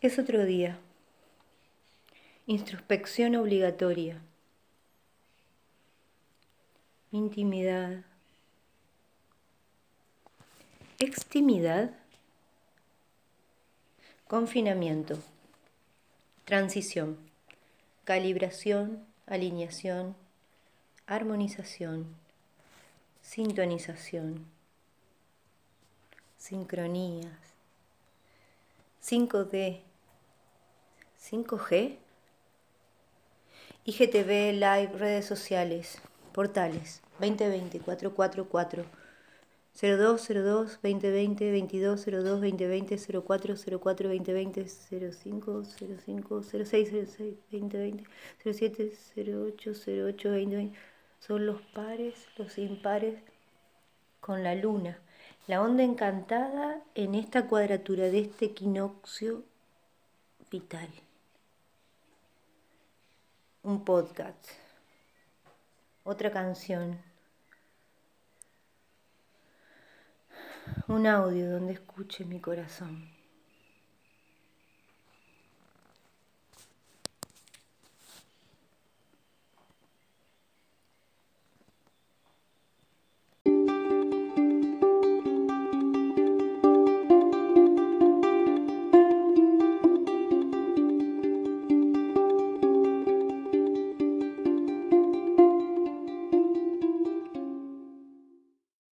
Es otro día. Introspección obligatoria. Intimidad. Extimidad. Confinamiento. Transición. Calibración, alineación, armonización, sintonización, sincronías, 5D, 5G, IGTV, live, redes sociales, portales, 2020, 444, 0202, 2020, 22, 02, 2020, 04, 04, 2020, 05, 05, 06, 06, 2020, 07, 08, 08, 2020. Son los pares, los impares con la luna. La onda encantada en esta cuadratura de este equinoccio vital. Un podcast, otra canción, un audio donde escuche mi corazón.